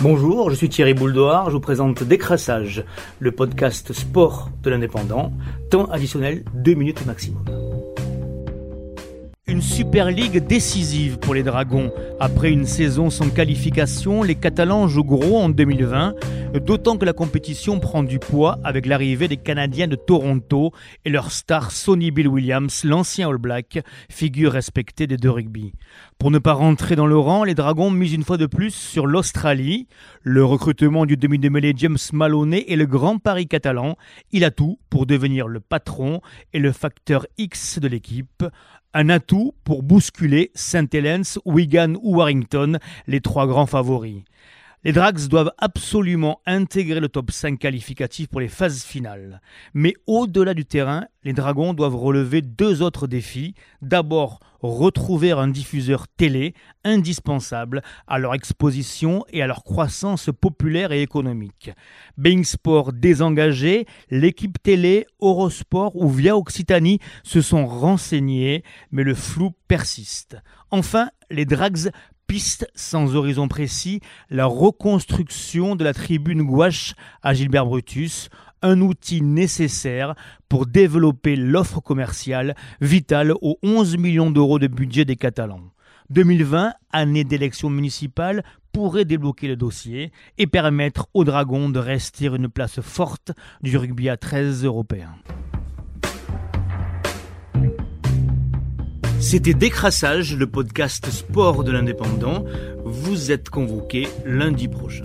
Bonjour, je suis Thierry Bouldoir, je vous présente Décrassage, le podcast sport de l'indépendant, temps additionnel 2 minutes maximum. Super League décisive pour les Dragons. Après une saison sans qualification, les Catalans jouent gros en 2020, d'autant que la compétition prend du poids avec l'arrivée des Canadiens de Toronto et leur star Sonny Bill Williams, l'ancien All Black, figure respectée des deux rugby. Pour ne pas rentrer dans le rang, les Dragons misent une fois de plus sur l'Australie. Le recrutement du demi-de-mêlée James Maloney est le grand pari catalan. Il a tout pour devenir le patron et le facteur X de l'équipe. Un atout pour bousculer St. Helens, Wigan ou Warrington, les trois grands favoris. Les Drags doivent absolument intégrer le top 5 qualificatif pour les phases finales. Mais au-delà du terrain, les Dragons doivent relever deux autres défis. D'abord, retrouver un diffuseur télé indispensable à leur exposition et à leur croissance populaire et économique. Being Sport désengagé, l'équipe télé, Eurosport ou Via Occitanie se sont renseignés, mais le flou persiste. Enfin, les Drags piste sans horizon précis, la reconstruction de la tribune gouache à Gilbert Brutus, un outil nécessaire pour développer l'offre commerciale vitale aux 11 millions d'euros de budget des Catalans. 2020, année d'élection municipale, pourrait débloquer le dossier et permettre aux Dragons de rester une place forte du rugby à 13 européen. C'était Décrassage, le podcast sport de l'indépendant. Vous êtes convoqué lundi prochain.